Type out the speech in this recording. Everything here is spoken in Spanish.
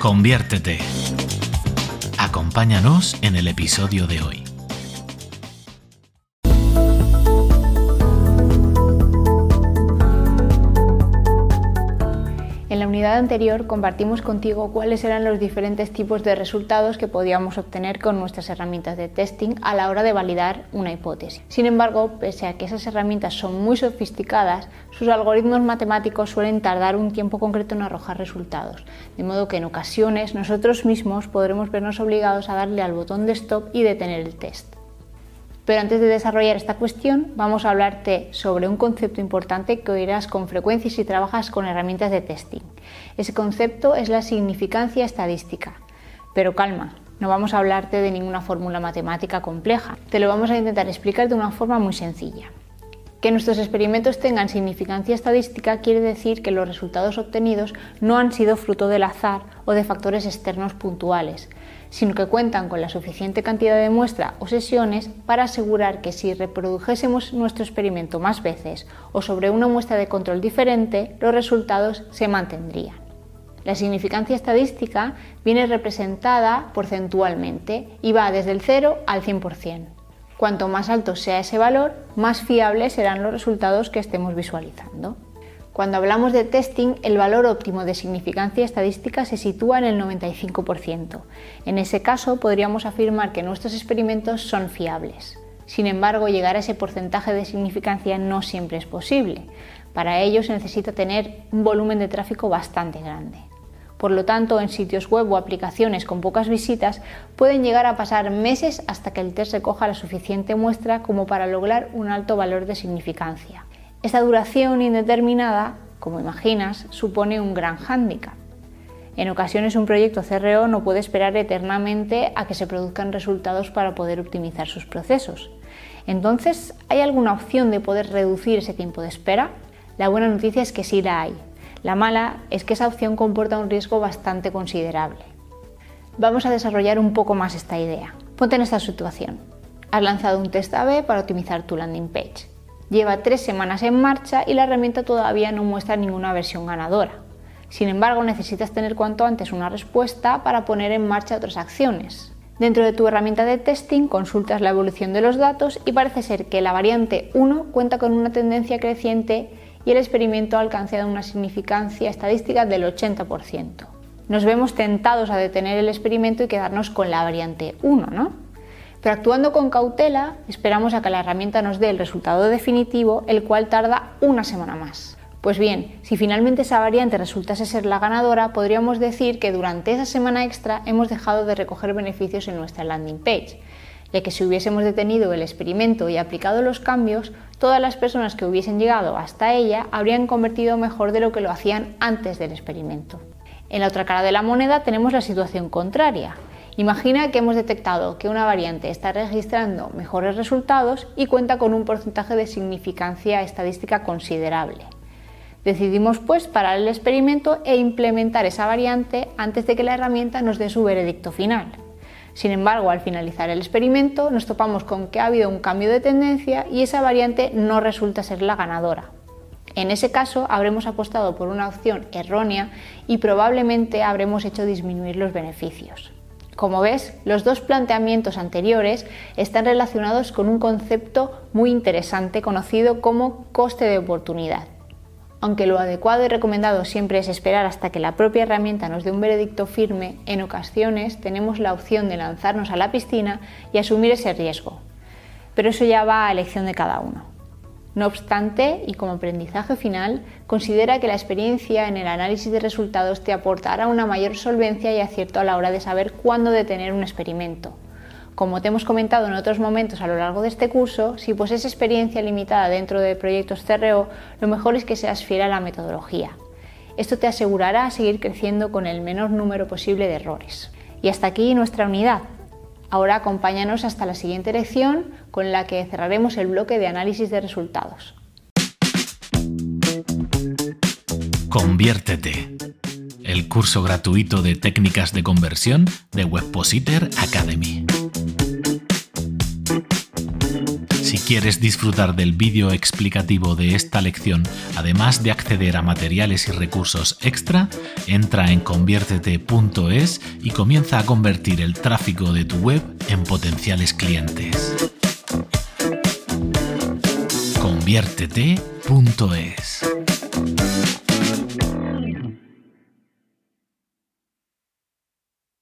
Conviértete. Acompáñanos en el episodio de hoy. Unidad anterior compartimos contigo cuáles eran los diferentes tipos de resultados que podíamos obtener con nuestras herramientas de testing a la hora de validar una hipótesis. Sin embargo, pese a que esas herramientas son muy sofisticadas, sus algoritmos matemáticos suelen tardar un tiempo concreto en arrojar resultados, de modo que en ocasiones nosotros mismos podremos vernos obligados a darle al botón de stop y detener el test. Pero antes de desarrollar esta cuestión, vamos a hablarte sobre un concepto importante que oirás con frecuencia si trabajas con herramientas de testing. Ese concepto es la significancia estadística. Pero calma, no vamos a hablarte de ninguna fórmula matemática compleja, te lo vamos a intentar explicar de una forma muy sencilla. Que nuestros experimentos tengan significancia estadística quiere decir que los resultados obtenidos no han sido fruto del azar o de factores externos puntuales, sino que cuentan con la suficiente cantidad de muestra o sesiones para asegurar que si reprodujésemos nuestro experimento más veces o sobre una muestra de control diferente, los resultados se mantendrían. La significancia estadística viene representada porcentualmente y va desde el 0 al 100%. Cuanto más alto sea ese valor, más fiables serán los resultados que estemos visualizando. Cuando hablamos de testing, el valor óptimo de significancia estadística se sitúa en el 95%. En ese caso, podríamos afirmar que nuestros experimentos son fiables. Sin embargo, llegar a ese porcentaje de significancia no siempre es posible. Para ello se necesita tener un volumen de tráfico bastante grande. Por lo tanto, en sitios web o aplicaciones con pocas visitas pueden llegar a pasar meses hasta que el test recoja la suficiente muestra como para lograr un alto valor de significancia. Esta duración indeterminada, como imaginas, supone un gran hándicap. En ocasiones un proyecto CRO no puede esperar eternamente a que se produzcan resultados para poder optimizar sus procesos. Entonces, ¿hay alguna opción de poder reducir ese tiempo de espera? La buena noticia es que sí la hay. La mala es que esa opción comporta un riesgo bastante considerable. Vamos a desarrollar un poco más esta idea. Ponte en esta situación. Has lanzado un test A-B para optimizar tu landing page. Lleva tres semanas en marcha y la herramienta todavía no muestra ninguna versión ganadora. Sin embargo, necesitas tener cuanto antes una respuesta para poner en marcha otras acciones. Dentro de tu herramienta de testing consultas la evolución de los datos y parece ser que la variante 1 cuenta con una tendencia creciente y el experimento ha alcanzado una significancia estadística del 80%. Nos vemos tentados a detener el experimento y quedarnos con la variante 1, ¿no? Pero actuando con cautela, esperamos a que la herramienta nos dé el resultado definitivo, el cual tarda una semana más. Pues bien, si finalmente esa variante resultase ser la ganadora, podríamos decir que durante esa semana extra hemos dejado de recoger beneficios en nuestra landing page, ya que si hubiésemos detenido el experimento y aplicado los cambios, todas las personas que hubiesen llegado hasta ella habrían convertido mejor de lo que lo hacían antes del experimento. En la otra cara de la moneda tenemos la situación contraria, Imagina que hemos detectado que una variante está registrando mejores resultados y cuenta con un porcentaje de significancia estadística considerable. Decidimos pues parar el experimento e implementar esa variante antes de que la herramienta nos dé su veredicto final. Sin embargo, al finalizar el experimento nos topamos con que ha habido un cambio de tendencia y esa variante no resulta ser la ganadora. En ese caso, habremos apostado por una opción errónea y probablemente habremos hecho disminuir los beneficios. Como ves, los dos planteamientos anteriores están relacionados con un concepto muy interesante conocido como coste de oportunidad. Aunque lo adecuado y recomendado siempre es esperar hasta que la propia herramienta nos dé un veredicto firme, en ocasiones tenemos la opción de lanzarnos a la piscina y asumir ese riesgo. Pero eso ya va a elección de cada uno. No obstante, y como aprendizaje final, considera que la experiencia en el análisis de resultados te aportará una mayor solvencia y acierto a la hora de saber cuándo detener un experimento. Como te hemos comentado en otros momentos a lo largo de este curso, si posees experiencia limitada dentro de proyectos CRO, lo mejor es que seas fiel a la metodología. Esto te asegurará seguir creciendo con el menor número posible de errores. Y hasta aquí nuestra unidad. Ahora acompáñanos hasta la siguiente lección con la que cerraremos el bloque de análisis de resultados. Conviértete. El curso gratuito de técnicas de conversión de Webpositor Academy. Si quieres disfrutar del vídeo explicativo de esta lección, además de acceder a materiales y recursos extra, entra en conviértete.es y comienza a convertir el tráfico de tu web en potenciales clientes. conviértete.es